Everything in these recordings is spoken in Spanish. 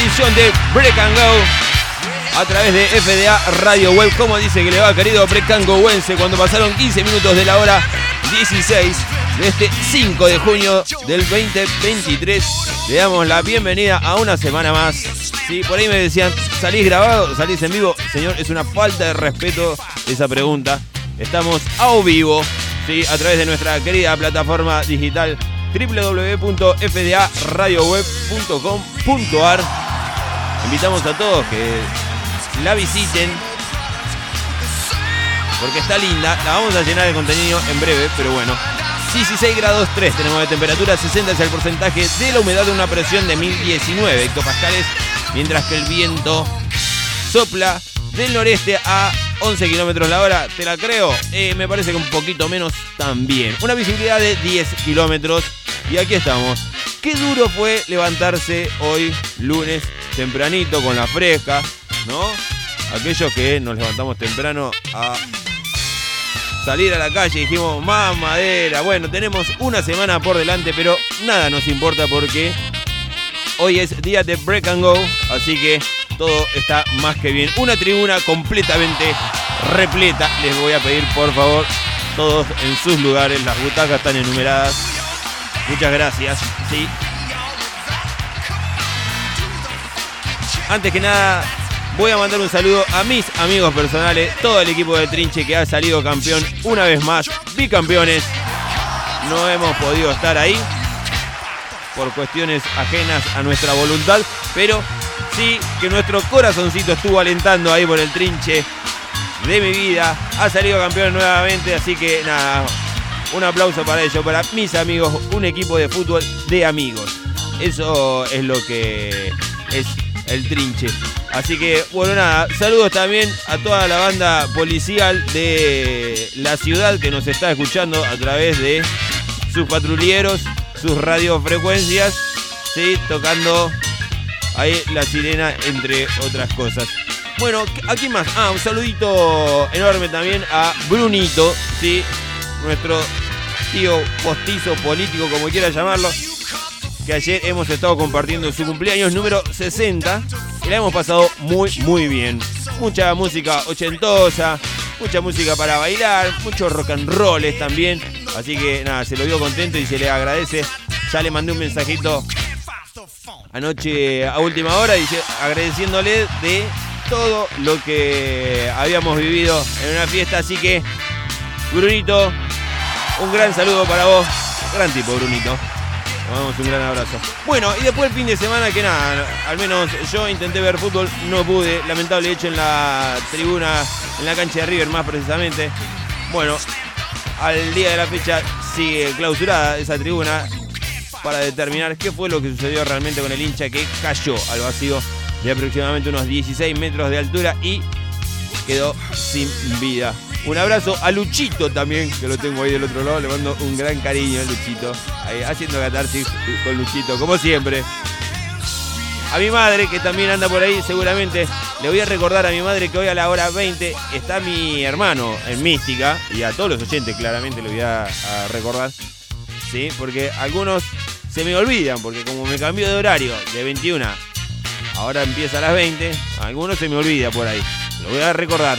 edición de Break and Go a través de FDA Radio Web. Como dice que le va, querido Break and Go Wense, cuando pasaron 15 minutos de la hora 16 de este 5 de junio del 2023, le damos la bienvenida a una semana más. Sí, por ahí me decían, ¿salís grabado? ¿Salís en vivo? Señor, es una falta de respeto esa pregunta. Estamos a vivo, ¿sí? a través de nuestra querida plataforma digital www.fdaradioweb.com.ar. Invitamos a todos que la visiten porque está linda. La vamos a llenar de contenido en breve, pero bueno. 16 grados 3 tenemos de temperatura, 60 es el porcentaje de la humedad de una presión de 1019 hectopascales, mientras que el viento sopla del noreste a 11 kilómetros la hora. ¿Te la creo? Eh, me parece que un poquito menos también. Una visibilidad de 10 kilómetros y aquí estamos. Qué duro fue levantarse hoy, lunes, tempranito, con la fresca, ¿no? Aquellos que nos levantamos temprano a salir a la calle y dijimos, más madera. Bueno, tenemos una semana por delante, pero nada nos importa porque hoy es día de break and go, así que todo está más que bien. Una tribuna completamente repleta. Les voy a pedir, por favor, todos en sus lugares. Las butacas están enumeradas. Muchas gracias. Sí. Antes que nada, voy a mandar un saludo a mis amigos personales, todo el equipo de Trinche que ha salido campeón una vez más, bicampeones. No hemos podido estar ahí por cuestiones ajenas a nuestra voluntad, pero sí que nuestro corazoncito estuvo alentando ahí por el Trinche de mi vida. Ha salido campeón nuevamente, así que nada, un aplauso para ello, para mis amigos, un equipo de fútbol de amigos. Eso es lo que es el trinche. Así que, bueno, nada, saludos también a toda la banda policial de la ciudad que nos está escuchando a través de sus patrulleros, sus radiofrecuencias, ¿sí? tocando ahí la sirena, entre otras cosas. Bueno, aquí más. Ah, un saludito enorme también a Brunito, ¿sí? nuestro tío postizo político, como quiera llamarlo, que ayer hemos estado compartiendo su cumpleaños número 60 y la hemos pasado muy, muy bien. Mucha música ochentosa, mucha música para bailar, muchos rock and rolls también. Así que nada, se lo dio contento y se le agradece. Ya le mandé un mensajito anoche a última hora agradeciéndole de todo lo que habíamos vivido en una fiesta. Así que, Brunito, un gran saludo para vos. Gran tipo, Brunito. Te damos un gran abrazo. Bueno, y después el fin de semana, que nada, al menos yo intenté ver fútbol, no pude. Lamentable hecho en la tribuna, en la cancha de River más precisamente. Bueno, al día de la fecha sigue clausurada esa tribuna para determinar qué fue lo que sucedió realmente con el hincha que cayó al vacío de aproximadamente unos 16 metros de altura y quedó sin vida. Un abrazo a Luchito también, que lo tengo ahí del otro lado. Le mando un gran cariño a Luchito. Ahí, haciendo catarsis con Luchito, como siempre. A mi madre, que también anda por ahí, seguramente le voy a recordar a mi madre que hoy a la hora 20 está mi hermano en Mística. Y a todos los oyentes, claramente, le voy a, recordar. Sí, porque algunos se me olvidan, porque como me cambió de horario de 21 ahora empieza a las 20, algunos se me olvida por ahí. Lo voy a recordar,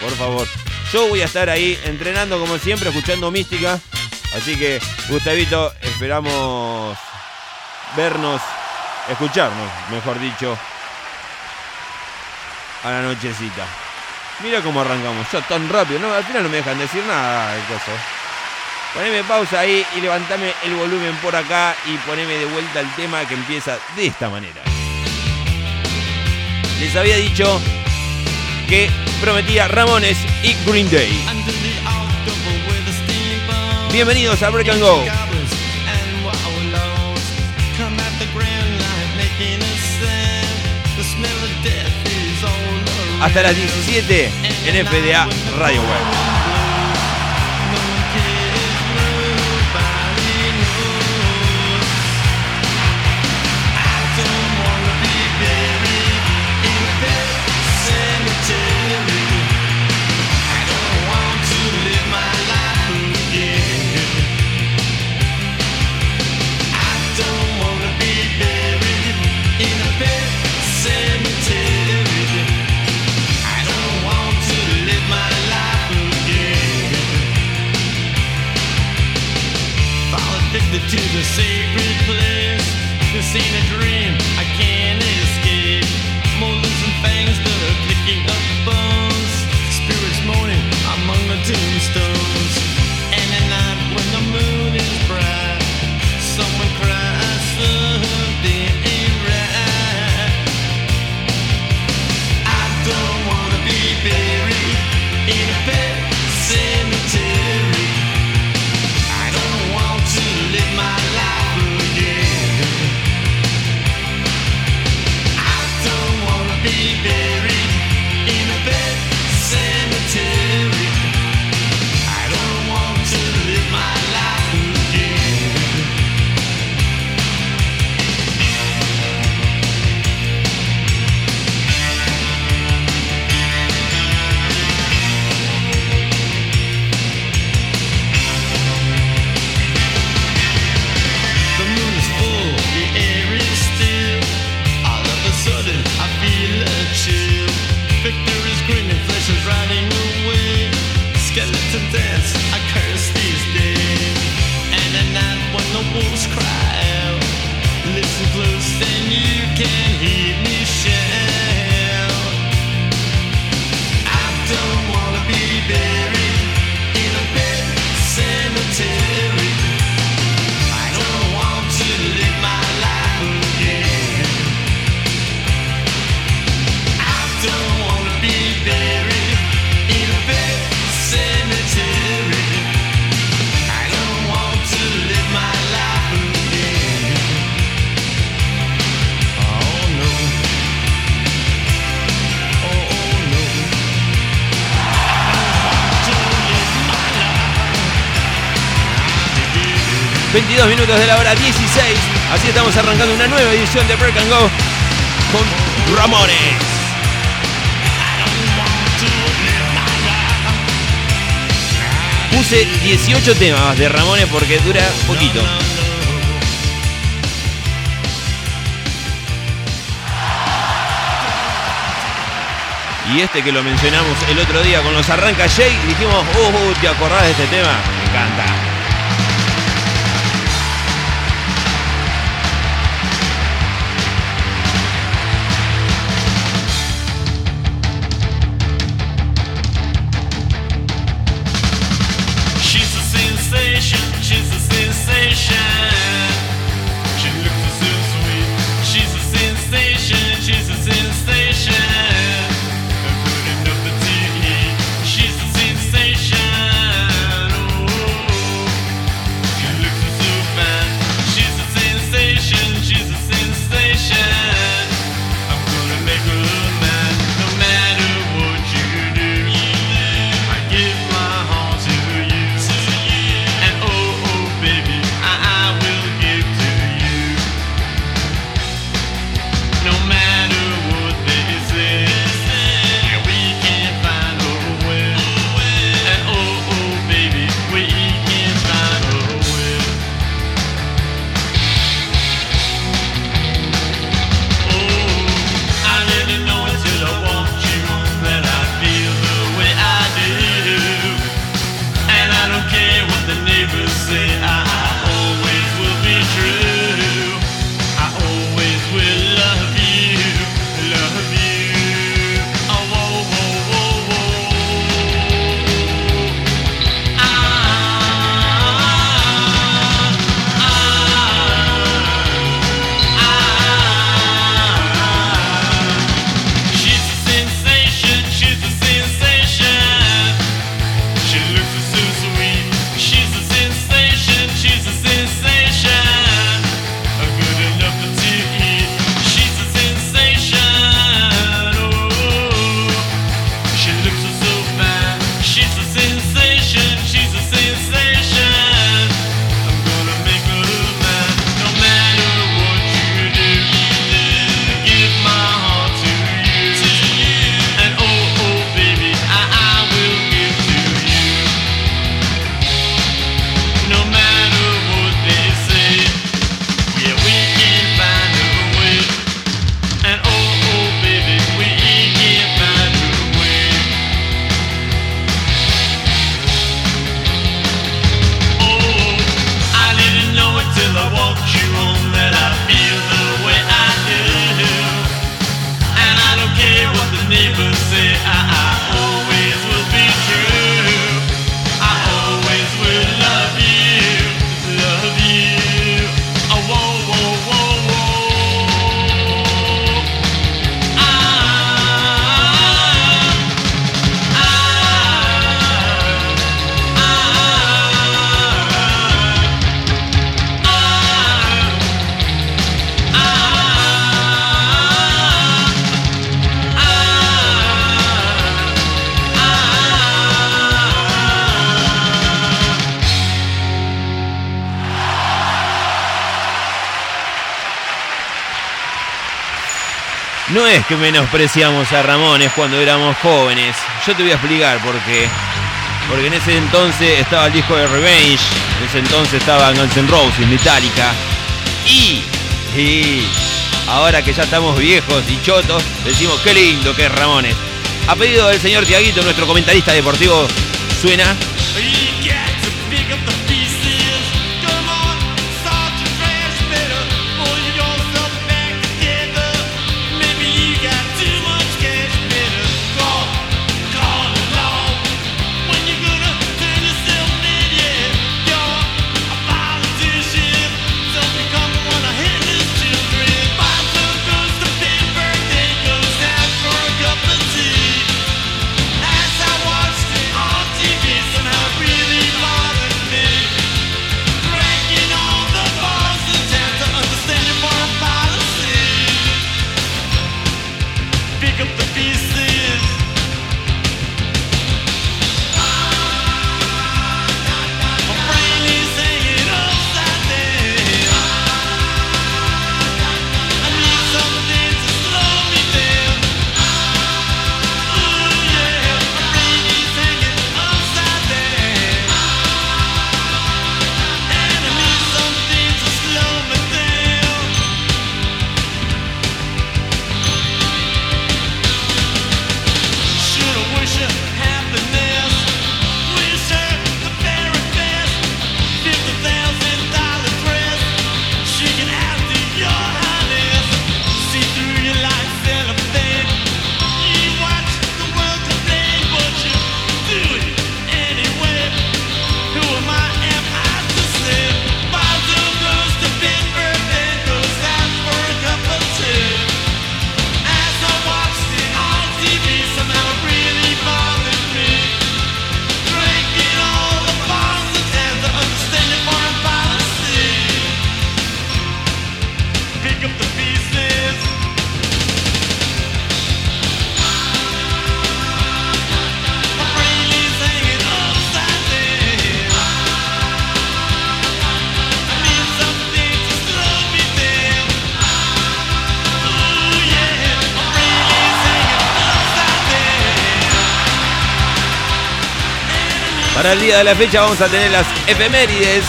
por favor. Yo voy a estar ahí entrenando como siempre, escuchando mística. Así que, Gustavito, esperamos vernos, escucharnos, mejor dicho, a la nochecita. Mira cómo arrancamos, ya tan rápido, no, al final no me dejan decir nada el coso. Poneme pausa ahí y levantame el volumen por acá y poneme de vuelta el tema que empieza de esta manera. Les había dicho que prometía Ramones y Green Day. Bienvenidos a Break and Go. Hasta las 17 en FDA Radio Web. 22 minutos de la hora 16. Así estamos arrancando una nueva edición de Break and Go con Ramones. Puse 18 temas de Ramones porque dura poquito. Y este que lo mencionamos el otro día con los Arranca Jay, dijimos, oh, ¿te acordás de este tema? Me encanta. Que menospreciamos a Ramones cuando éramos jóvenes. Yo te voy a explicar por qué. Porque en ese entonces estaba el disco de Revenge. En ese entonces estaba Guns N' Roses, Metallica. Y, y ahora que ya estamos viejos y chotos, decimos qué lindo que es Ramones. A pedido del señor Tiaguito, nuestro comentarista deportivo, suena de la fecha vamos a tener las efemérides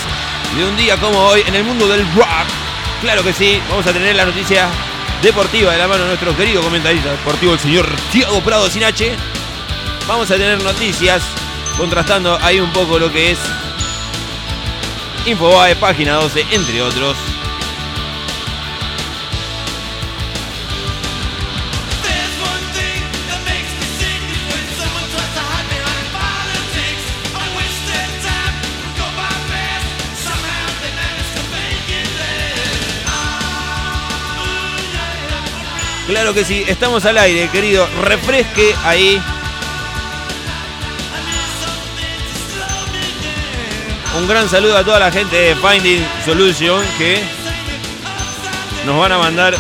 de un día como hoy en el mundo del rock. Claro que sí, vamos a tener la noticia deportiva de la mano de nuestro querido comentarista deportivo, el señor Tiago Prado sin H. Vamos a tener noticias contrastando ahí un poco lo que es Infobae, página 12, entre otros. Claro que sí, estamos al aire, querido. Refresque ahí. Un gran saludo a toda la gente de Finding Solution que nos van a mandar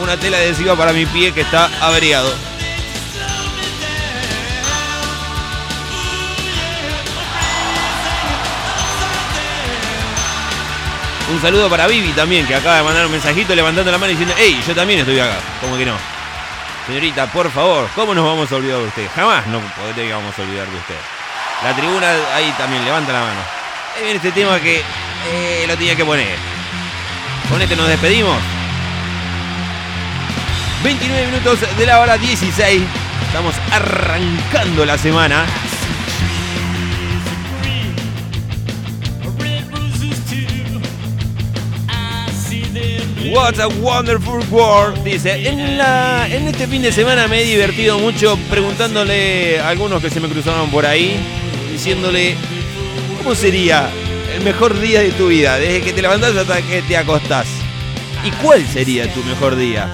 una tela adhesiva para mi pie que está averiado. Un saludo para Vivi también, que acaba de mandar un mensajito levantando la mano diciendo, hey, yo también estoy acá. ¿Cómo que no? Señorita, por favor, ¿cómo nos vamos a olvidar de usted? Jamás no podríamos olvidar de usted. La tribuna ahí también, levanta la mano. Ahí viene este tema que eh, lo tenía que poner. Con este nos despedimos. 29 minutos de la hora 16. Estamos arrancando la semana. What a wonderful world. Dice, en, la, en este fin de semana me he divertido mucho preguntándole a algunos que se me cruzaron por ahí, diciéndole, ¿cómo sería el mejor día de tu vida? Desde que te levantás hasta que te acostás. ¿Y cuál sería tu mejor día?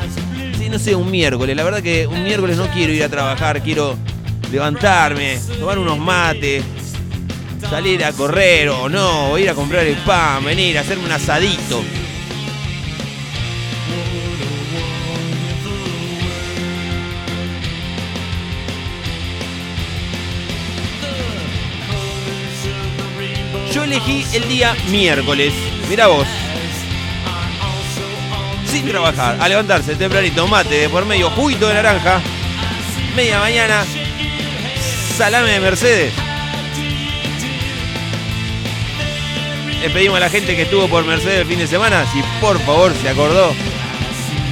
Sí, no sé, un miércoles. La verdad que un miércoles no quiero ir a trabajar, quiero levantarme, tomar unos mates, salir a correr o no, o ir a comprar el pan, venir, a hacerme un asadito. Elegí el día miércoles. Mira vos. sin trabajar, a levantarse tempranito, mate de por medio, juguito de naranja, media mañana, salame de Mercedes. Le pedimos a la gente que estuvo por Mercedes el fin de semana, si por favor se acordó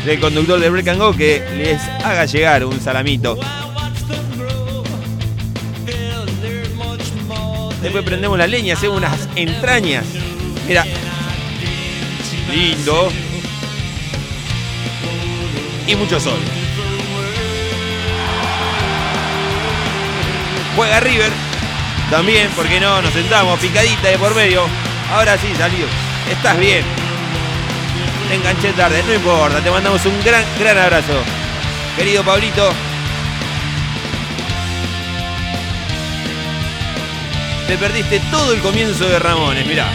del conductor de Break and Go, que les haga llegar un salamito. Después prendemos la leña, hacemos unas entrañas. Mira. Lindo. Y mucho sol. Juega River. También, porque no, nos sentamos picadita de por medio. Ahora sí salió. Estás bien. Te enganché tarde, no importa. Te mandamos un gran, gran abrazo. Querido Pablito, Te perdiste todo el comienzo de Ramones, mirá.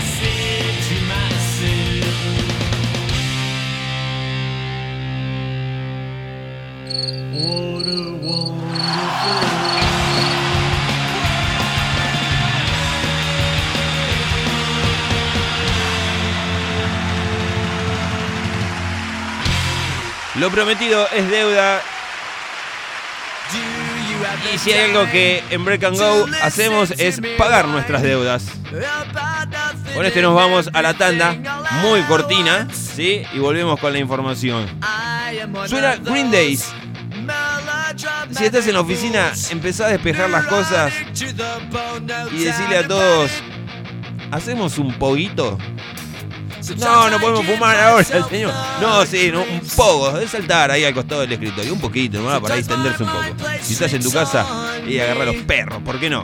Lo prometido es deuda y si hay algo que en Break and Go hacemos es pagar nuestras deudas. Con este nos vamos a la tanda, muy cortina, ¿sí? Y volvemos con la información. Suena Green Days. Si estás en la oficina, empezá a despejar las cosas y decirle a todos, ¿hacemos un poquito? No, no podemos fumar ahora, señor. No, sí, no, un poco. De saltar ahí al costado del escritorio. Un poquito, ¿no? Para extenderse un poco. Si estás en tu casa y agarrar a los perros, ¿por qué no?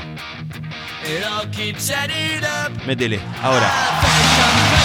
Métele, ahora.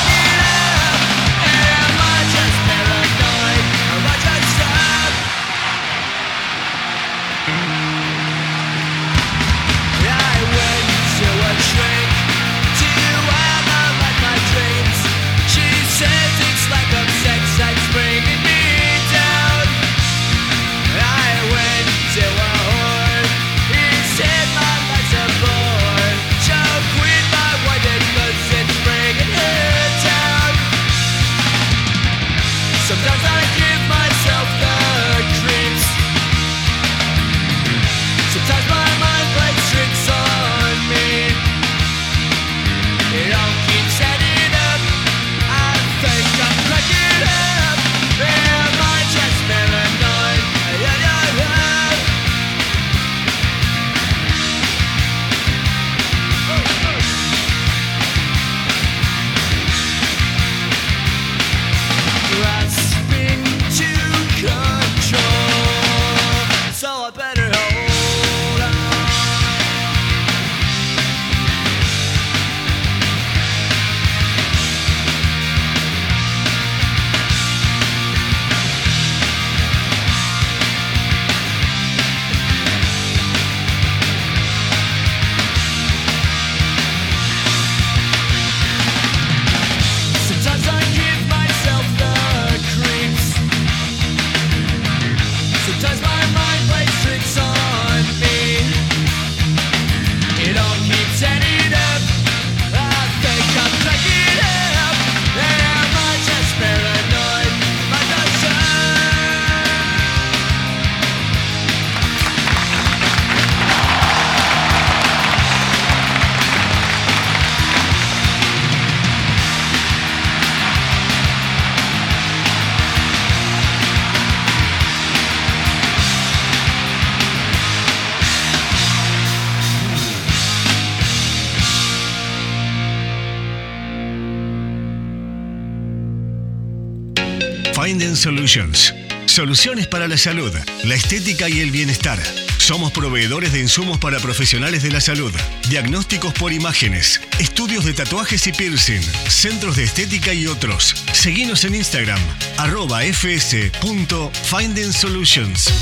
Soluciones para la salud, la estética y el bienestar. Somos proveedores de insumos para profesionales de la salud, diagnósticos por imágenes, estudios de tatuajes y piercing, centros de estética y otros. Seguimos en Instagram, arroba fs.findingsolutions.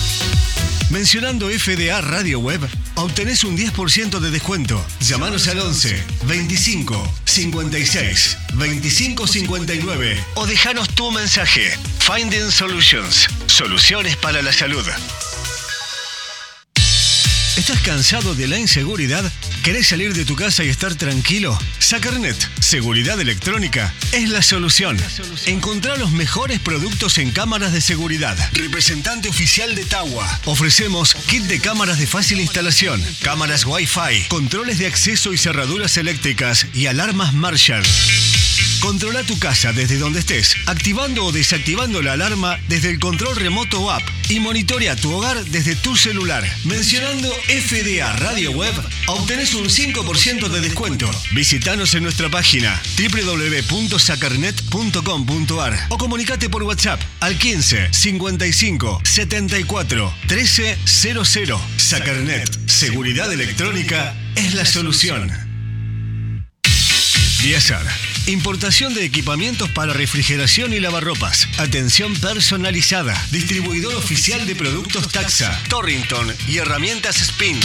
Mencionando FDA Radio Web, obtenés un 10% de descuento. Llámanos al 11 25 56 25 59 o déjanos tu mensaje. Finding Solutions. Soluciones para la salud. ¿Estás cansado de la inseguridad? ¿Querés salir de tu casa y estar tranquilo? Sacarnet, seguridad electrónica, es la solución. Encontrá los mejores productos en cámaras de seguridad. Representante oficial de Tawa. Ofrecemos kit de cámaras de fácil instalación, cámaras Wi-Fi, controles de acceso y cerraduras eléctricas y alarmas Marshall. Controla tu casa desde donde estés, activando o desactivando la alarma desde el control remoto o app y monitorea tu hogar desde tu celular. Mencionando FDA Radio Web, obtenés un 5% de descuento. Visítanos en nuestra página www.sacarnet.com.ar o comunicate por WhatsApp al 15 55 74 13 00. Sacarnet, seguridad electrónica es la solución. Diazar. Importación de equipamientos para refrigeración y lavarropas. Atención personalizada. Distribuidor oficial de productos Taxa, Torrington y herramientas Spin.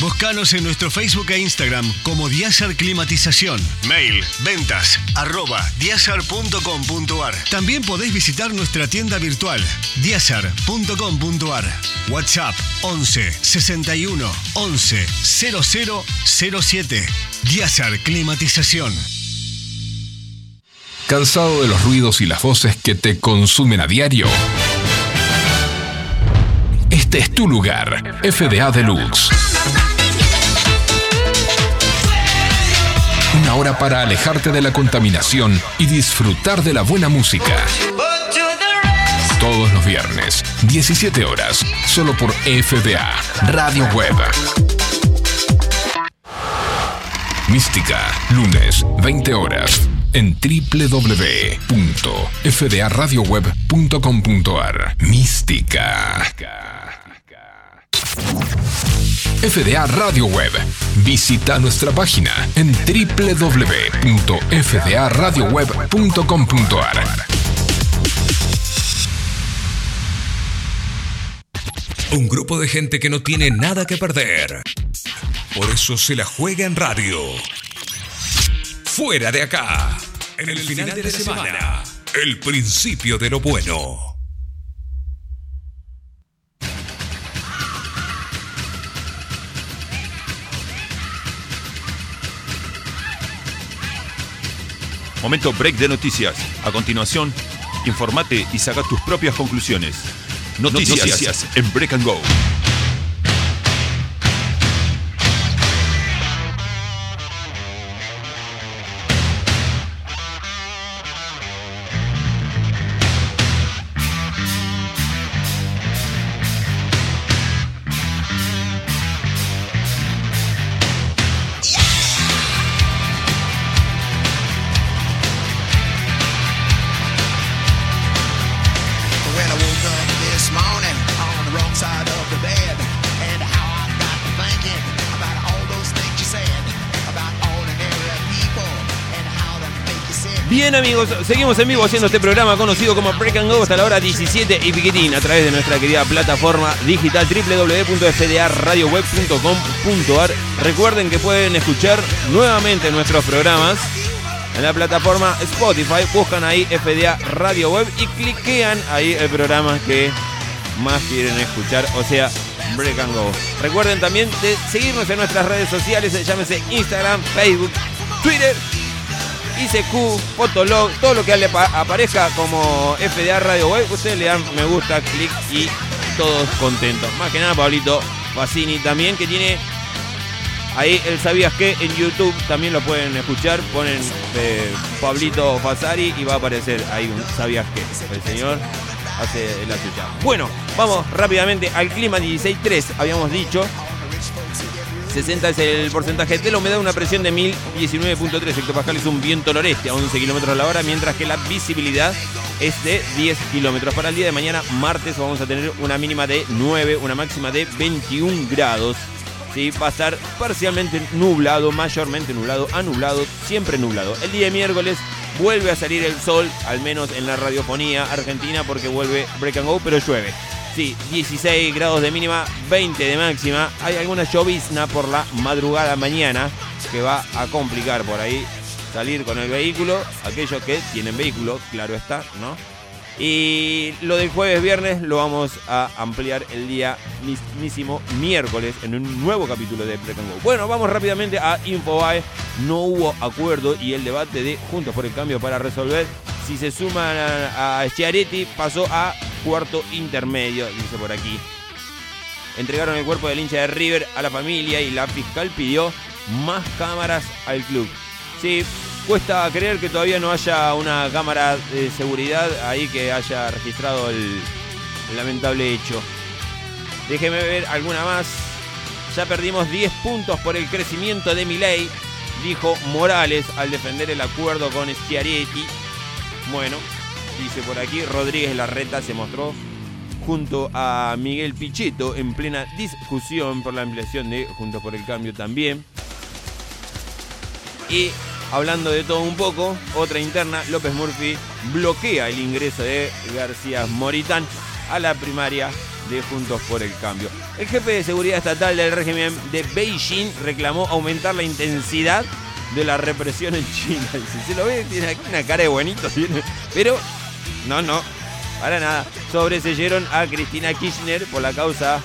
Búscanos en nuestro Facebook e Instagram como Diazar Climatización. Mail, ventas, arroba diazar.com.ar. También podéis visitar nuestra tienda virtual, diazar.com.ar. WhatsApp 11 61 11 0007. Diazar Climatización. ¿Cansado de los ruidos y las voces que te consumen a diario? Este es tu lugar, FDA Deluxe. Una hora para alejarte de la contaminación y disfrutar de la buena música. Todos los viernes, 17 horas, solo por FDA, Radio Web. Mística, lunes, 20 horas, en www.fdaradioweb.com.ar. Mística. FDA Radio Web. Visita nuestra página en www.fdaradioweb.com.ar. Un grupo de gente que no tiene nada que perder. Por eso se la juega en radio. Fuera de acá. En el, final, de la semana. El principio de lo bueno. Momento break de noticias. A continuación, informate y saca tus propias conclusiones. Noticias, noticias en Break and Go. Bien amigos, seguimos en vivo haciendo este programa conocido como Break and Go hasta la hora 17 y piquitín a través de nuestra querida plataforma digital www.fdaradioweb.com.ar. Recuerden que pueden escuchar nuevamente nuestros programas en la plataforma Spotify. Buscan ahí FDA Radio Web y cliquean ahí el programa que más quieren escuchar, o sea, Break and Go. Recuerden también de seguirnos en nuestras redes sociales, llámese Instagram, Facebook, Twitter ICQ, Fotolog, todo lo que le pa- aparezca como FDA Radio Web, ustedes le dan me gusta, clic y todos contentos. Más que nada Pablito Facini también, que tiene ahí el Sabías que en YouTube también lo pueden escuchar. Ponen eh, Pablito Fasari y va a aparecer ahí un Sabías que. El señor hace la suya. Bueno, vamos rápidamente al clima 16.3, habíamos dicho. 60 es el porcentaje de la humedad, una presión de 1019.3 hectopascales, un viento noreste a 11 kilómetros la hora, mientras que la visibilidad es de 10 kilómetros. Para el día de mañana, martes, vamos a tener una mínima de 9, una máxima de 21 grados. Sí, va a estar parcialmente nublado, mayormente nublado, a nublado, siempre nublado. El día de miércoles vuelve a salir el sol, al menos en la radiofonía argentina, porque vuelve break and go, pero llueve. Sí, 16 grados de mínima, 20 de máxima. Hay alguna llovizna por la madrugada mañana que va a complicar por ahí salir con el vehículo. Aquellos que tienen vehículo, claro está, ¿no? Y lo del jueves viernes lo vamos a ampliar el día mismísimo miércoles en un nuevo capítulo de Go. Bueno, vamos rápidamente a Infobae. No hubo acuerdo y el debate de Juntos por el Cambio para resolver si se suman a, a Schiaretti pasó a cuarto intermedio, dice por aquí. Entregaron el cuerpo del hincha de River a la familia y la fiscal pidió más cámaras al club. Sí, cuesta creer que todavía no haya una cámara de seguridad ahí que haya registrado el, lamentable hecho. Déjeme ver alguna más. Ya perdimos 10 puntos por el crecimiento de Milei, dijo Morales al defender el acuerdo con Schiaretti. Bueno, dice por aquí, Rodríguez Larreta se mostró junto a Miguel Pichetto en plena discusión por la ampliación de Juntos por el Cambio también. Y hablando de todo un poco, otra interna, López Murphy bloquea el ingreso de García Moritán a la primaria de Juntos por el Cambio. El jefe de seguridad estatal del régimen de Beijing reclamó aumentar la intensidad de la represión en China. Si se lo ve, tiene aquí una cara de buenito, pero no, no, para nada. Sobreseyeron a Cristina Kirchner por la causa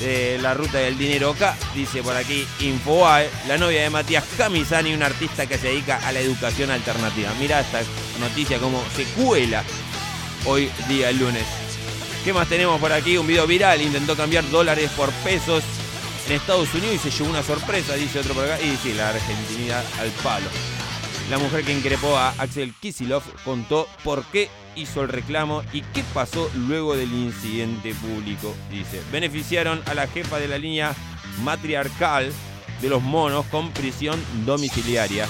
de la ruta del dinero acá. Dice por aquí Infoae, la novia de Matías Camisani, un artista que se dedica a la educación alternativa. Mira esta noticia como se cuela hoy día el lunes. ¿Qué más tenemos por aquí? Un video viral, intentó cambiar dólares por pesos en Estados Unidos y se llevó una sorpresa, dice otro por acá. Y sí, la argentinidad al palo. La mujer que increpó a Axel Kisilov contó por qué hizo el reclamo y qué pasó luego del incidente público. Dice, beneficiaron a la jefa de la línea matriarcal de los monos con prisión domiciliaria.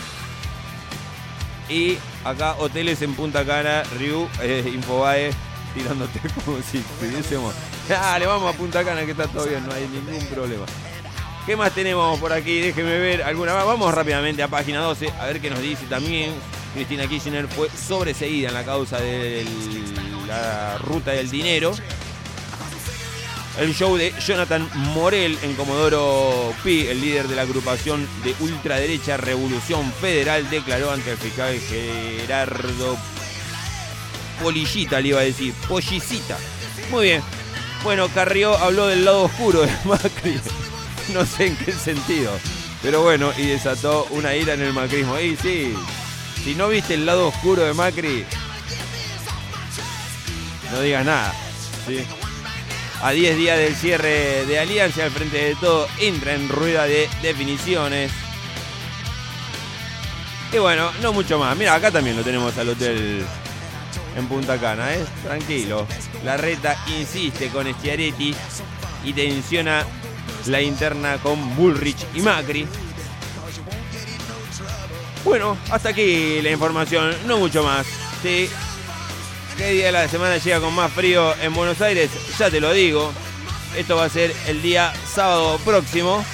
Y acá hoteles en Punta Cana, Ryu, eh, Infobae, tirándote como si pudiésemos. Dale, vamos a Punta Cana que está todo bien, no hay ningún problema. ¿Qué más tenemos por aquí? Déjenme ver alguna más. Vamos rápidamente a página 12 a ver qué nos dice también. Cristina Kirchner fue sobreseída en la causa de la ruta del dinero. El show de Jonathan Morel en Comodoro Pi, el líder de la agrupación de ultraderecha Revolución Federal, declaró ante el fiscal Gerardo Polillita, le iba a decir, Pollicita. Muy bien. Bueno, Carrió habló del lado oscuro de Macri. no sé en qué sentido. Pero bueno, y desató una ira en el macrismo. Y sí, si no viste el lado oscuro de Macri, no digas nada. A 10 días del cierre de Alianza, al frente de todo, entra en rueda de definiciones. Y bueno, no mucho más. Mira, acá también lo tenemos al hotel en Punta Cana, ¿eh? Tranquilo. La reta insiste con Schiaretti y tensiona la interna con Bullrich y Macri. Bueno, hasta aquí la información, no mucho más. ¿Qué día de la semana llega con más frío en Buenos Aires? Ya te lo digo. Esto va a ser el día sábado próximo.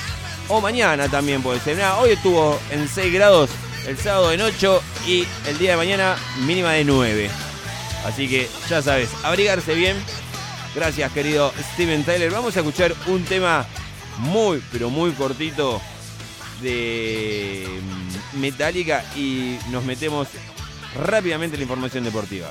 O mañana también puede ser. hoy estuvo en 6 grados, el sábado en 8 y el día de mañana mínima de 9. Así que ya sabes, abrigarse bien. Gracias querido Steven Tyler. Vamos a escuchar un tema muy, pero muy cortito de mm, Metallica y nos metemos rápidamente en la información deportiva.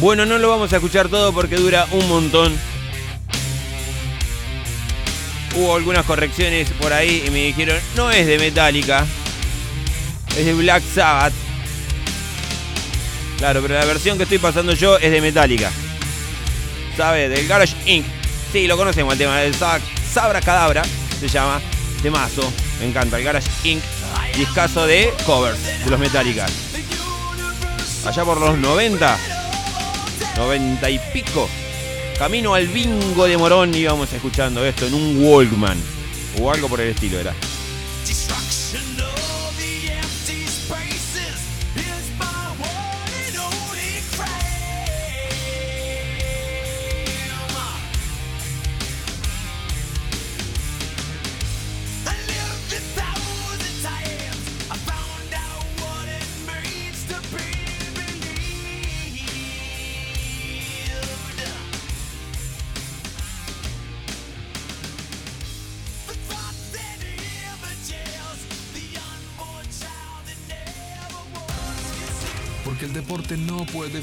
Bueno, no lo vamos a escuchar todo porque dura un montón. Hubo algunas correcciones por ahí y me dijeron, no es de Metallica, es de Black Sabbath. Claro, pero la versión que estoy pasando yo es de Metallica. ¿Sabe? Del Garage Inc. Sí, lo conocemos el tema del Sa- Sabra Cadabra, se llama. De mazo, me encanta. El Garage Inc. Discazo de covers de los Metallica. Allá por los 90, 90 y pico. Camino al bingo de Morón íbamos escuchando esto en un Walkman. O algo por el estilo era.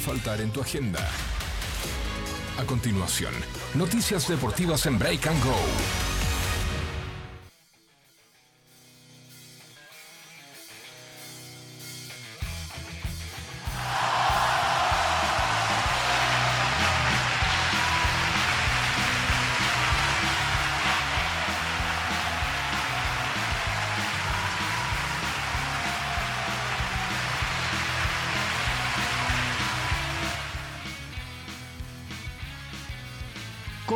Faltar en tu agenda. A continuación, noticias deportivas en Break and Go.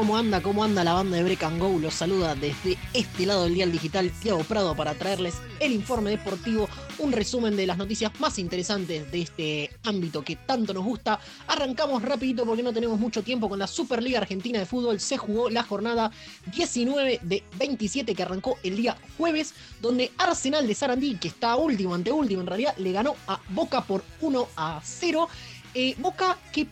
¿Cómo anda? ¿Cómo anda la banda de Break and Go? Los saluda desde este lado del Dial Digital Tiago Prado para traerles el informe deportivo, un resumen de las noticias más interesantes de este ámbito que tanto nos gusta. Arrancamos rapidito porque no tenemos mucho tiempo con la Superliga Argentina de Fútbol. Se jugó la jornada 19 de 27 que arrancó el día jueves, donde Arsenal de Sarandí, que está último, ante último en realidad, le ganó a Boca por 1 a 0. Eh, Boca que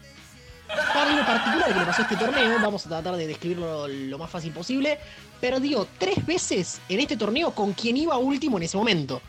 para lo particular que le pasó a este torneo, vamos a tratar de describirlo lo más fácil posible, perdió tres veces en este torneo con quien iba último en ese momento.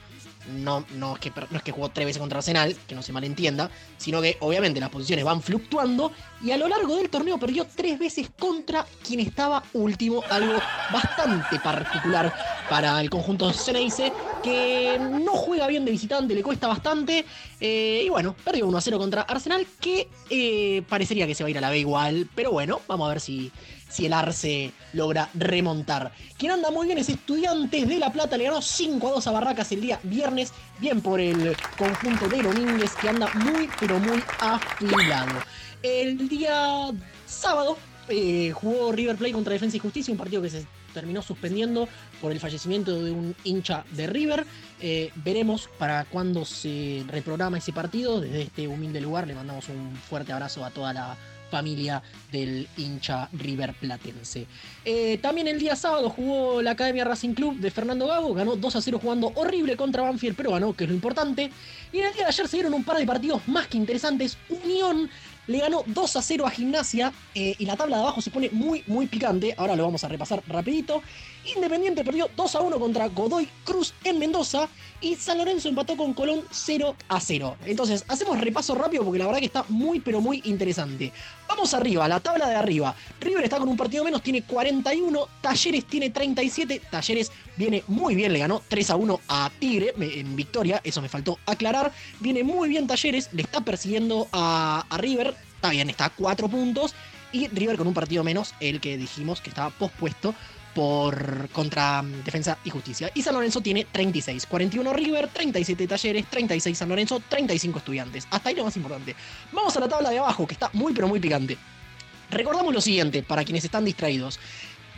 No, no, es que, no es que jugó tres veces contra Arsenal, que no se malentienda, sino que obviamente las posiciones van fluctuando y a lo largo del torneo perdió tres veces contra quien estaba último, algo bastante particular para el conjunto Ceneice, que no juega bien de visitante, le cuesta bastante, eh, y bueno, perdió 1 a 0 contra Arsenal, que eh, parecería que se va a ir a la B igual, pero bueno, vamos a ver si, si el Arce logra remontar. Quien anda muy bien es Estudiantes de La Plata, le ganó 5 a 2 a Barracas el día viernes, bien por el conjunto de Domínguez, que anda muy, pero muy afilado. El día sábado eh, jugó River Plate contra Defensa y Justicia, un partido que se terminó suspendiendo por el fallecimiento de un hincha de River. Eh, veremos para cuándo se reprograma ese partido. Desde este humilde lugar le mandamos un fuerte abrazo a toda la familia del hincha River Platense. Eh, también el día sábado jugó la Academia Racing Club de Fernando Gago, ganó 2 a 0 jugando horrible contra Banfield, pero ganó, que es lo importante. Y en el día de ayer se dieron un par de partidos más que interesantes. Unión le ganó 2 a 0 a Gimnasia eh, y la tabla de abajo se pone muy, muy picante. Ahora lo vamos a repasar rapidito. Independiente perdió 2 a 1 contra Godoy Cruz en Mendoza y San Lorenzo empató con Colón 0 a 0. Entonces, hacemos repaso rápido porque la verdad que está muy, pero muy interesante. Vamos arriba, la tabla de arriba. River está con un partido menos, tiene 41. Talleres tiene 37. Talleres viene muy bien, le ganó 3 a 1 a Tigre en victoria. Eso me faltó aclarar. Viene muy bien Talleres, le está persiguiendo a, a River. Está bien, está a 4 puntos. Y River con un partido menos, el que dijimos que estaba pospuesto por contra mm, Defensa y Justicia. Y San Lorenzo tiene 36, 41 River, 37 Talleres, 36 San Lorenzo, 35 Estudiantes. Hasta ahí lo más importante. Vamos a la tabla de abajo, que está muy pero muy picante. Recordamos lo siguiente, para quienes están distraídos.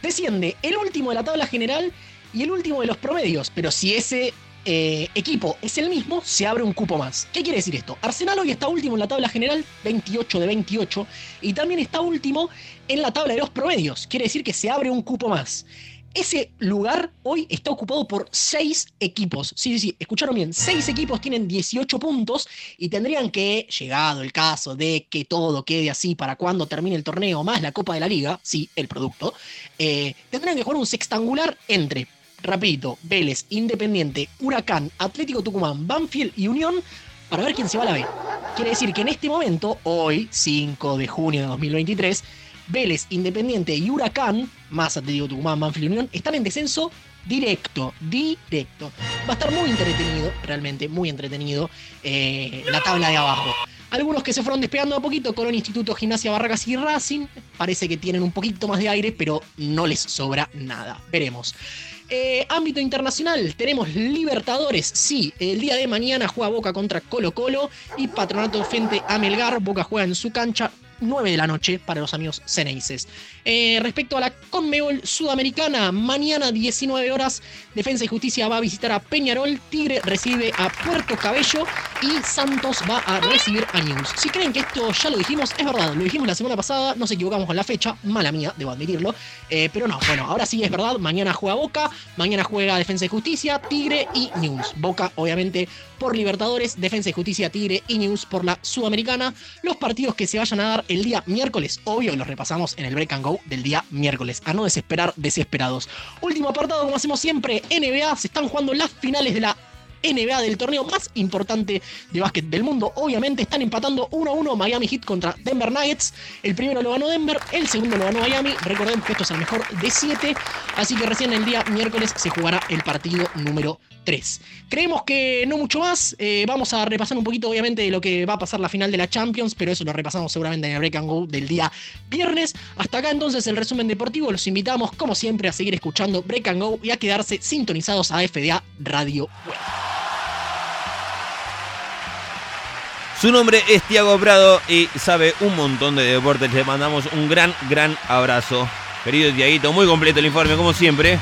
Desciende el último de la tabla general y el último de los promedios, pero si ese eh, equipo es el mismo, se abre un cupo más. ¿Qué quiere decir esto? Arsenal hoy está último en la tabla general, 28 de 28, y también está último en la tabla de los promedios. Quiere decir que se abre un cupo más. Ese lugar hoy está ocupado por seis equipos. Sí, sí, sí, escucharon bien. Seis equipos tienen 18 puntos y tendrían que, llegado el caso de que todo quede así para cuando termine el torneo, más la Copa de la Liga, sí, el producto, eh, tendrían que jugar un sextangular entre, rapidito, Vélez, Independiente, Huracán, Atlético Tucumán, Banfield y Unión para ver quién se va a la B. Quiere decir que en este momento, hoy, 5 de junio de 2023, Vélez, Independiente y Huracán, más Atlético Tucumán, Manfield Unión, están en descenso directo, directo. Va a estar muy entretenido, realmente muy entretenido, eh, la tabla de abajo. Algunos que se fueron despegando a poquito, Colón, Instituto, Gimnasia, Barracas y Racing, parece que tienen un poquito más de aire, pero no les sobra nada. Veremos. Eh, ámbito internacional, tenemos Libertadores. Sí, el día de mañana juega Boca contra Colo Colo y Patronato frente a Melgar. Boca juega en su cancha. 9 de la noche para los amigos ceneices. Eh, respecto a la Conmebol Sudamericana, mañana 19 horas, Defensa y Justicia va a visitar a Peñarol, Tigre recibe a Puerto Cabello y Santos va a recibir a News. Si creen que esto ya lo dijimos, es verdad, lo dijimos la semana pasada, nos equivocamos con la fecha, mala mía, debo admitirlo, eh, pero no, bueno, ahora sí es verdad, mañana juega Boca, mañana juega Defensa y Justicia, Tigre y News. Boca, obviamente, por Libertadores, Defensa y Justicia, Tigre y News por la Sudamericana. Los partidos que se vayan a dar el día miércoles, obvio, los repasamos en el Break and Go del día miércoles. A no desesperar, desesperados. Último apartado, como hacemos siempre, NBA. Se están jugando las finales de la NBA del torneo más importante de básquet del mundo. Obviamente están empatando 1-1 Miami Heat contra Denver Nuggets. El primero lo ganó Denver, el segundo lo ganó Miami. Recordemos que esto es el mejor de 7. Así que recién el día miércoles se jugará el partido número 3. Creemos que no mucho más. Eh, vamos a repasar un poquito, obviamente, de lo que va a pasar la final de la Champions, pero eso lo repasamos seguramente en el Break and Go del día viernes. Hasta acá entonces el resumen deportivo. Los invitamos, como siempre, a seguir escuchando Break and Go y a quedarse sintonizados a FDA Radio Web. Su nombre es Tiago Prado y sabe un montón de deportes. Le mandamos un gran, gran abrazo. Querido Tiaguito, muy completo el informe, como siempre.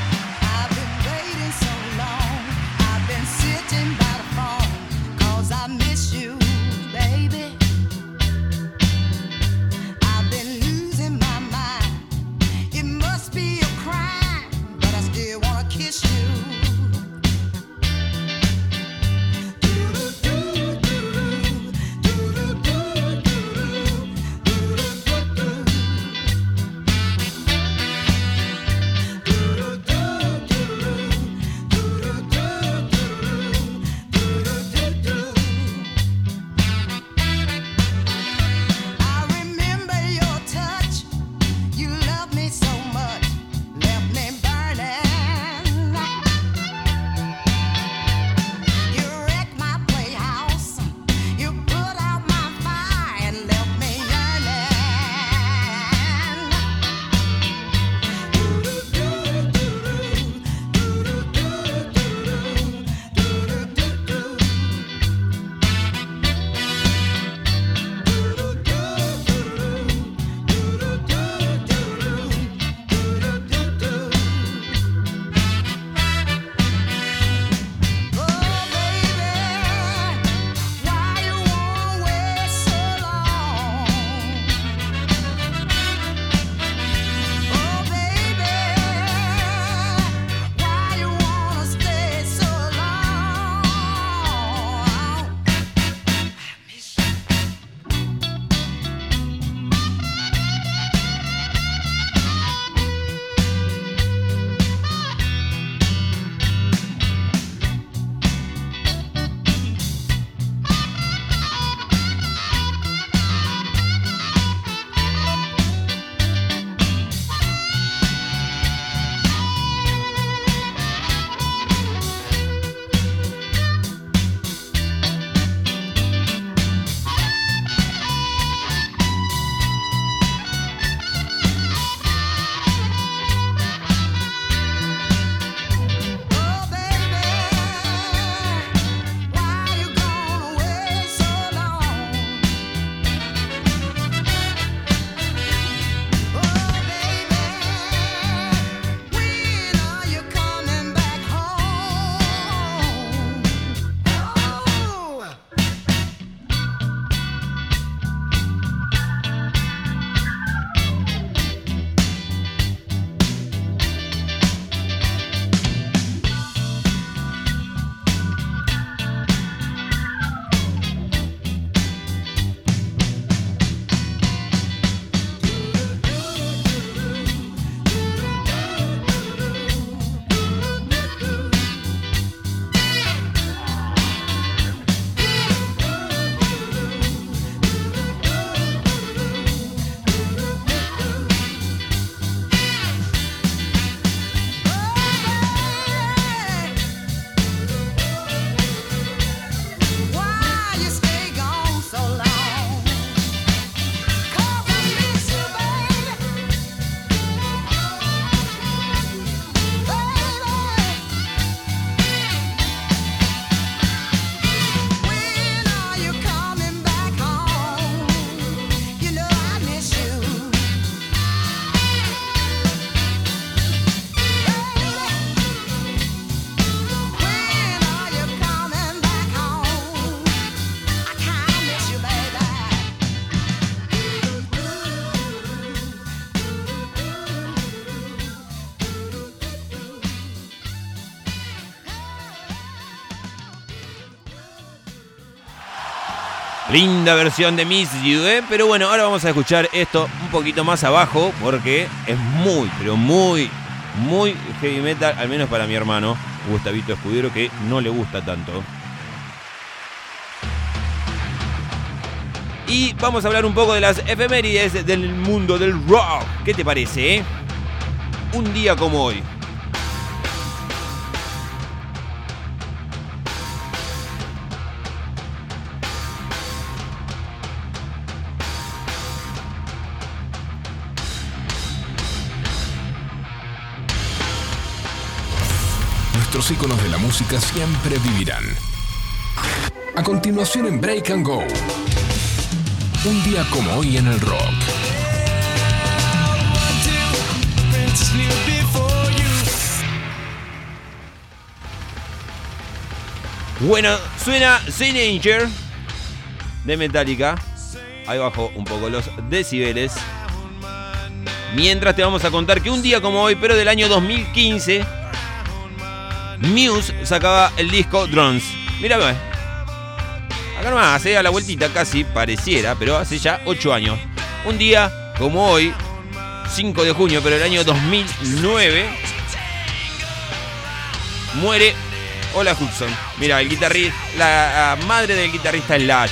Linda versión de Miss You, ¿eh? Pero bueno, ahora vamos a escuchar esto un poquito más abajo porque es muy, pero muy, muy heavy metal, al menos para mi hermano Gustavito Escudero, que no le gusta tanto. Y vamos a hablar un poco de las efemérides del mundo del rock. ¿Qué te parece, eh? Un día como hoy. Nuestros íconos de la música siempre vivirán. A continuación en Break and Go. Un día como hoy en el rock. Bueno, suena Danger de Metallica. Ahí bajo un poco los decibeles. Mientras te vamos a contar que un día como hoy, pero del año 2015, Muse sacaba el disco Drones. Mira, ve. Acá nomás, hace a la vueltita casi, pareciera, pero hace ya 8 años. Un día como hoy, 5 de junio, pero el año 2009, muere Hola Hudson. Mira, el guitarrista, la madre del guitarrista Slash,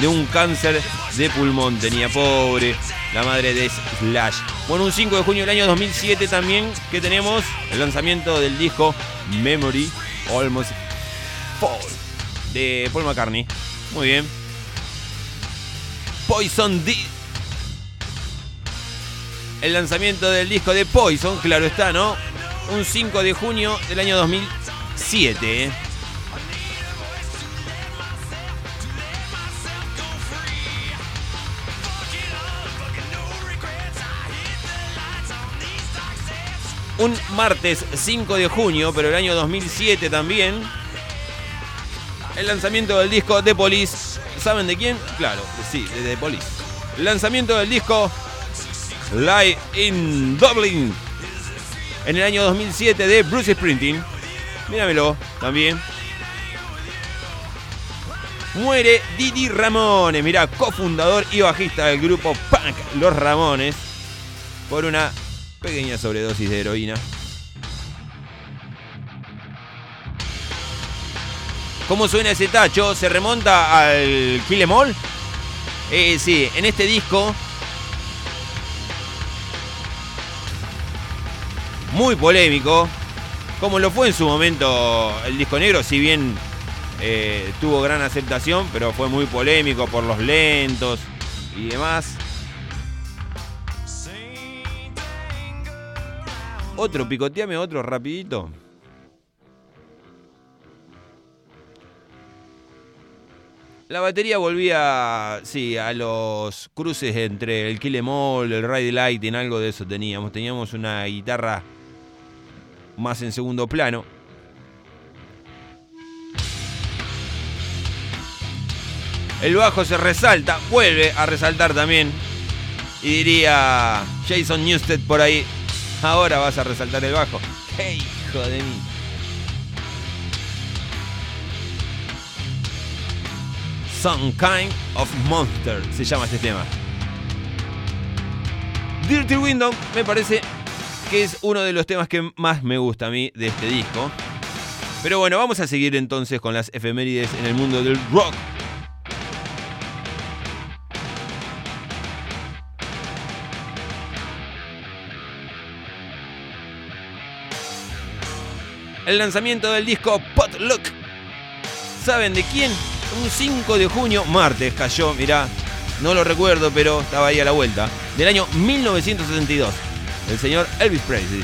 de un cáncer de pulmón tenía, pobre, la madre de Slash. Bueno, un 5 de junio del año 2007 también que tenemos el lanzamiento del disco Memory Almost Fall de Paul McCartney. Muy bien. Poison D. El lanzamiento del disco de Poison, claro está, ¿no? Un 5 de junio del año 2007. Un martes 5 de junio, pero el año 2007 también. El lanzamiento del disco The Police. ¿Saben de quién? Claro, sí, de The Police. El lanzamiento del disco Live in Dublin. En el año 2007 de Bruce Springsteen. Míramelo también. Muere Didi Ramones, mirá, cofundador y bajista del grupo punk Los Ramones, por una pequeña sobredosis de heroína. ¿Cómo suena ese tacho? ¿Se remonta al Kill Em? Eh, sí, en este disco. Muy polémico. Como lo fue en su momento el disco negro, si bien eh, tuvo gran aceptación, pero fue muy polémico por los lentos y demás. Otro, picoteame otro rapidito. La batería volvía, sí, a los cruces entre el Kill Em All, el Ride Lighting, algo de eso teníamos. Teníamos una guitarra más en segundo plano. El bajo se resalta, vuelve a resaltar también. Y diría Jason Newsted por ahí, ahora vas a resaltar el bajo. ¡Qué hijo de mí! Some Kind of Monster se llama este tema. Dirty Window me parece que es uno de los temas que más me gusta a mí de este disco. Pero bueno, vamos a seguir entonces con las efemérides en el mundo del rock. El lanzamiento del disco Potluck. ¿Saben de quién? Un 5 de junio, martes cayó, mirá, no lo recuerdo, pero estaba ahí a la vuelta. Del año 1972. El señor Elvis Presley.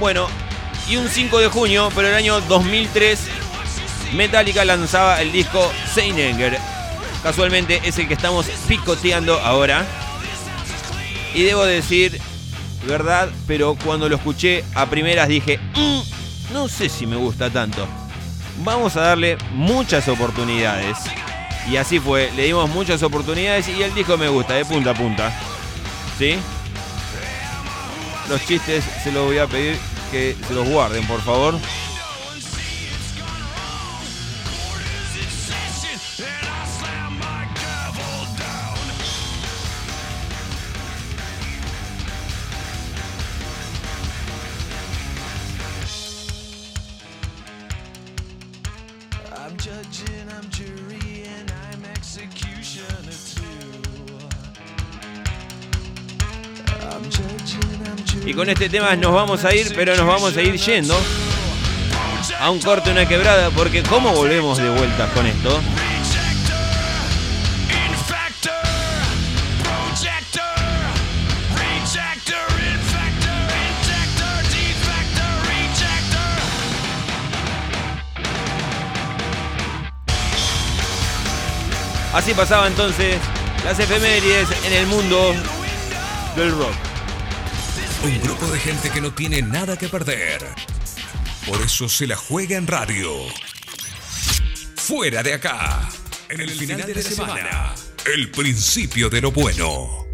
Bueno, y un 5 de junio, pero el año 2003, Metallica lanzaba el disco Seinenger. Casualmente es el que estamos picoteando ahora. Y debo decir, verdad, pero cuando lo escuché a primeras dije, "Mm, no sé si me gusta tanto. Vamos a darle muchas oportunidades. Y así fue, le dimos muchas oportunidades y el disco me gusta, de punta a punta. ¿Sí? los chistes se los voy a pedir que se los guarden, por favor. Con este tema nos vamos a ir, pero nos vamos a ir yendo a un corte, una quebrada, porque ¿cómo volvemos de vuelta con esto? Así pasaba entonces las efemérides en el mundo del rock. Un grupo de gente que no tiene nada que perder. Por eso se la juega en radio. Fuera de acá. En el final de la semana. El principio de lo bueno.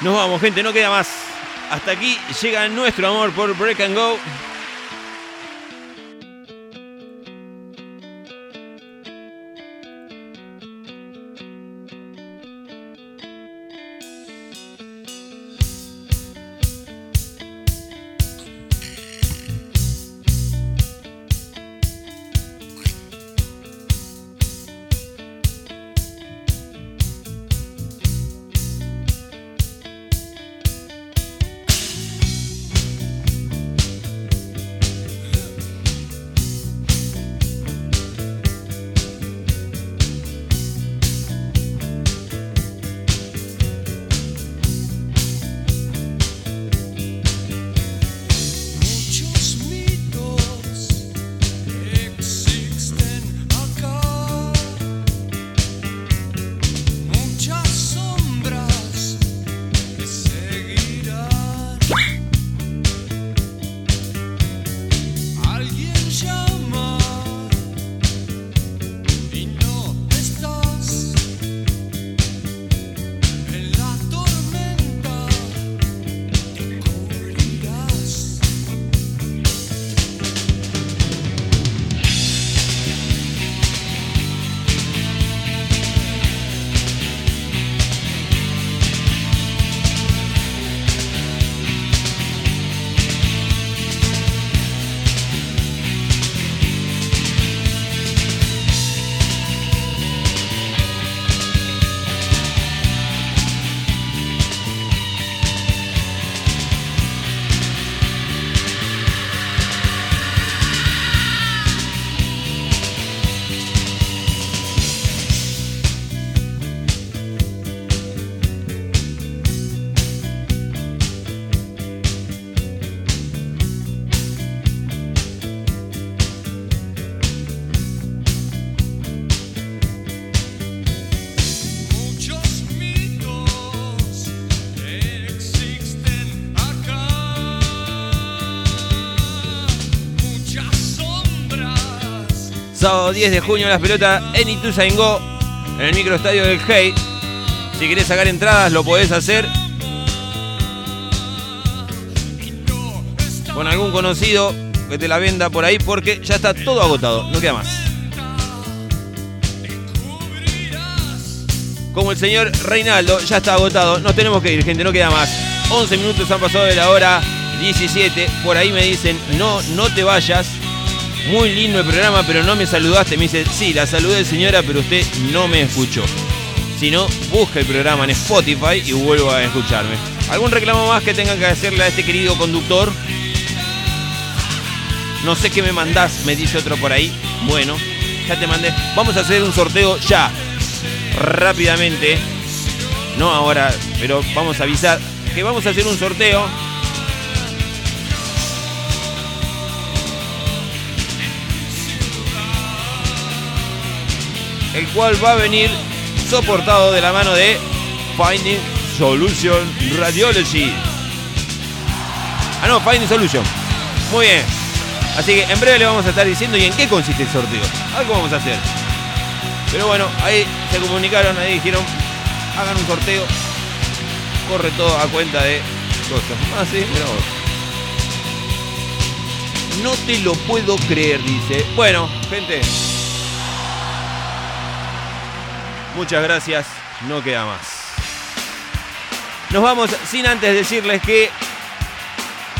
Nos vamos, gente, no queda más. Hasta aquí llega nuestro amor por Break and Go. Sábado 10 de junio las pelotas en Ituzaingó, en el microestadio del Hey. Si querés sacar entradas lo podés hacer con algún conocido que te la venda por ahí porque ya está todo agotado, no queda más. Como el señor Reinaldo, ya está agotado, nos tenemos que ir, gente, no queda más. 11 minutos han pasado de la hora 17, por ahí me dicen, no, no te vayas. Muy lindo el programa, pero no me saludaste. Me dice, sí, la saludé señora, pero usted no me escuchó. Si no, busca el programa en Spotify y vuelva a escucharme. ¿Algún reclamo más que tengan que hacerle a este querido conductor? No sé qué me mandás, me dice otro por ahí. Bueno, ya te mandé. Vamos a hacer un sorteo ya. Rápidamente. No ahora, pero vamos a avisar que vamos a hacer un sorteo. El cual va a venir soportado de la mano de Finding Solution Radiology. Ah, no, Finding Solution. Muy bien. Así que en breve le vamos a estar diciendo y en qué consiste el sorteo. Algo vamos a hacer. Pero bueno, ahí se comunicaron, ahí dijeron, hagan un sorteo. Corre todo a cuenta de cosas. Ah, sí, mira vos. No te lo puedo creer, dice. Bueno, gente. Muchas gracias. No queda más. Nos vamos sin antes decirles que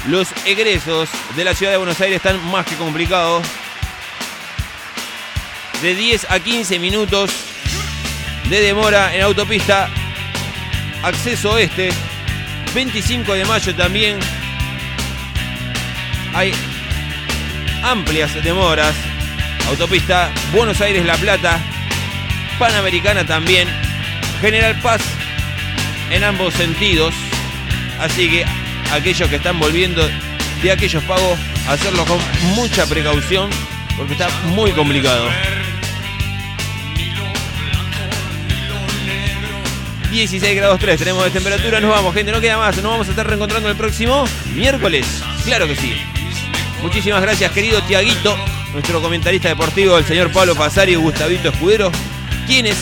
los egresos de la ciudad de Buenos Aires están más que complicados. De 10 a 15 minutos de demora en autopista. Acceso este. 25 de mayo también. Hay amplias demoras. Autopista Buenos Aires-La Plata. Panamericana también. General Paz en ambos sentidos. Así que aquellos que están volviendo de aquellos pagos, hacerlo con mucha precaución porque está muy complicado. 16 grados 3 tenemos de temperatura, nos vamos, gente, no queda más, nos vamos a estar reencontrando el próximo miércoles. Claro que sí. Muchísimas gracias, querido Tiaguito, nuestro comentarista deportivo, el señor Pablo Pasari y Gustavito Escudero, quienes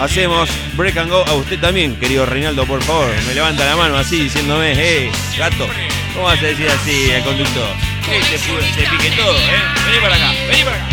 hacemos break and go. A usted también, querido Reinaldo, por favor. Me levanta la mano así diciéndome, eh, gato, ¿cómo vas a decir así al conductor? Pu- te pique todo, ¿eh? Vení para acá, vení para acá.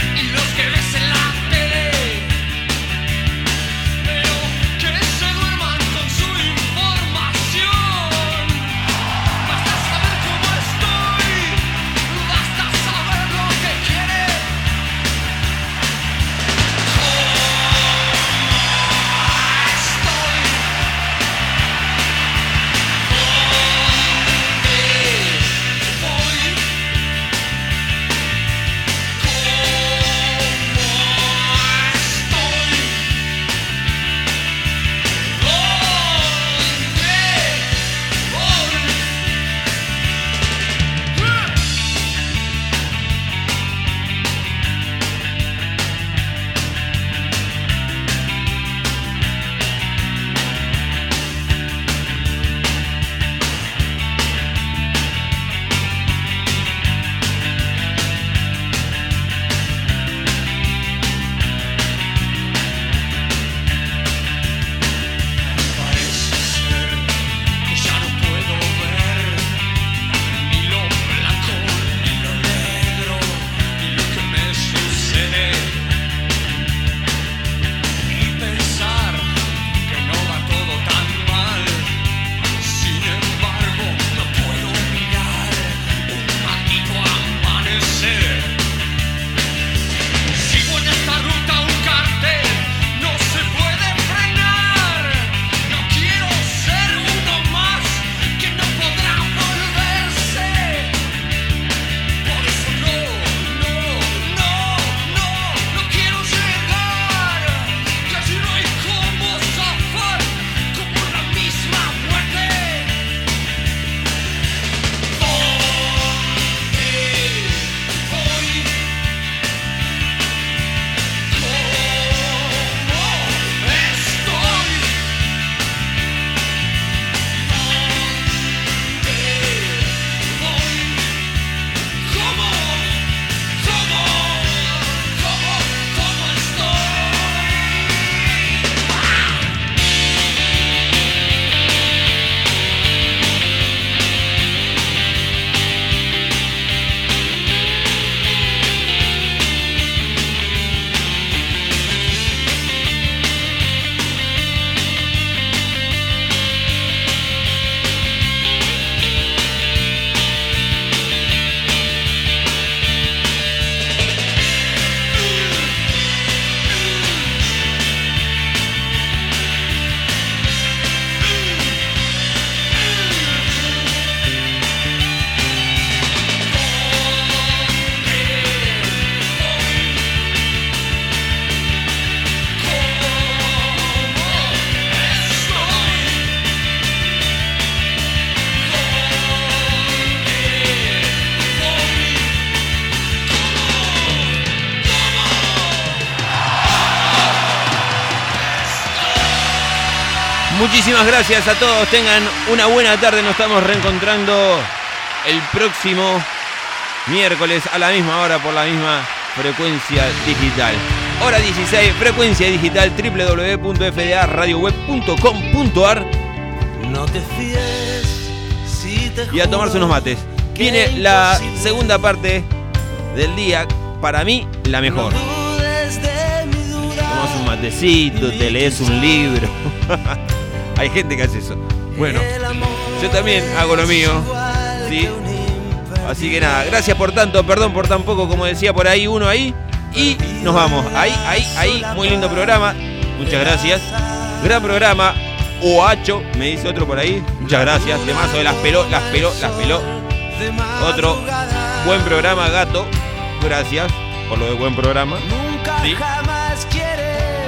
Muchísimas gracias a todos. Tengan una buena tarde. Nos estamos reencontrando el próximo miércoles a la misma hora por la misma frecuencia digital. Hora 16, frecuencia digital www.fdaradioweb.com.ar No te fíes si te y a tomarse unos mates. Viene la segunda parte del día, para mí la mejor. Tomas un matecito, te lees un libro. Hay gente que hace eso. Bueno, yo también hago lo mío. ¿sí? Así que nada, gracias por tanto, perdón por tan poco, como decía por ahí uno ahí. Y nos vamos. Ahí, ahí, ahí. Muy lindo programa. Muchas gracias. Gran programa. Oacho, me dice otro por ahí. Muchas gracias. Temazo de las peló, las peló, las peló. Otro buen programa, gato. Gracias por lo de buen programa. ¿sí?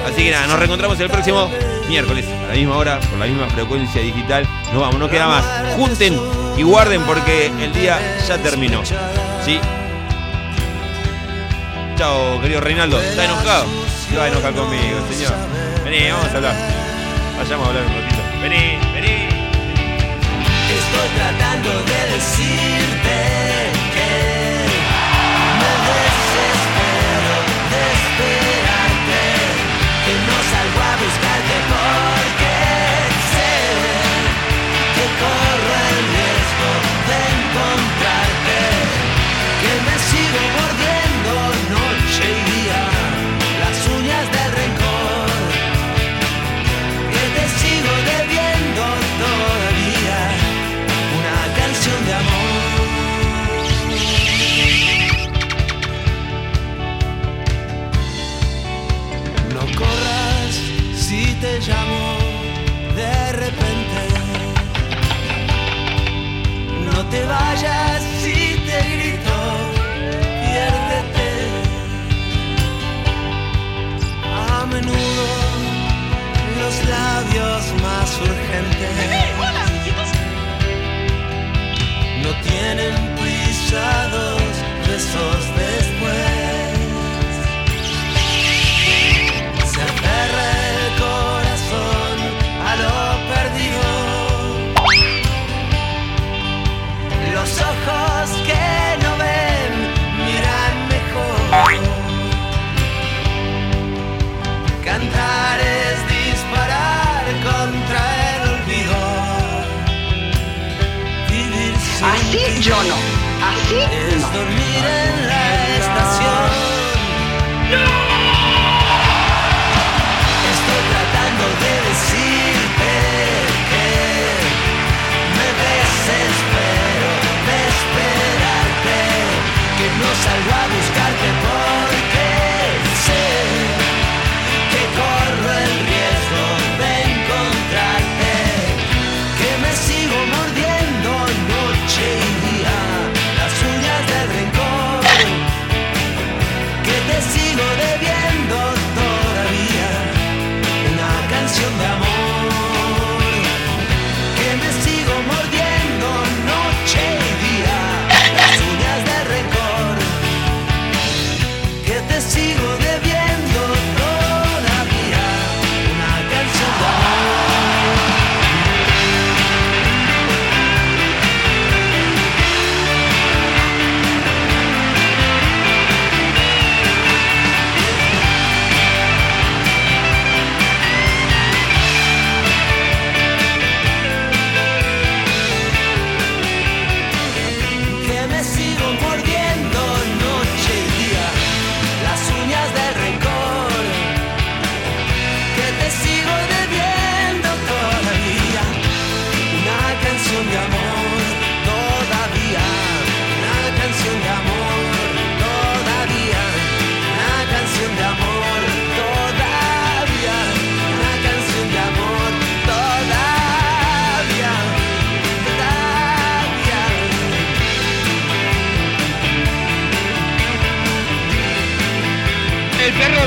Así que nada, nos reencontramos el próximo miércoles a la misma hora, por la misma frecuencia digital. Nos vamos, no queda más. Junten y guarden porque el día ya terminó. ¿Sí? Chao, querido Reinaldo. ¿Está enojado? Se va a enojar conmigo, señor. Vení, vamos a hablar. Vayamos a hablar un ratito. Vení, vení. Estoy tratando de decirte te vayas si te grito, piérdete. A menudo los labios más urgentes no tienen pisados besos después. Así yo no. Así no.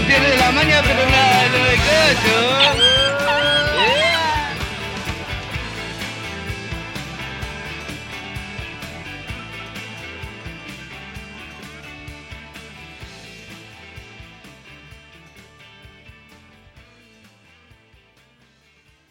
Pierde la maña, pero lo de cacho.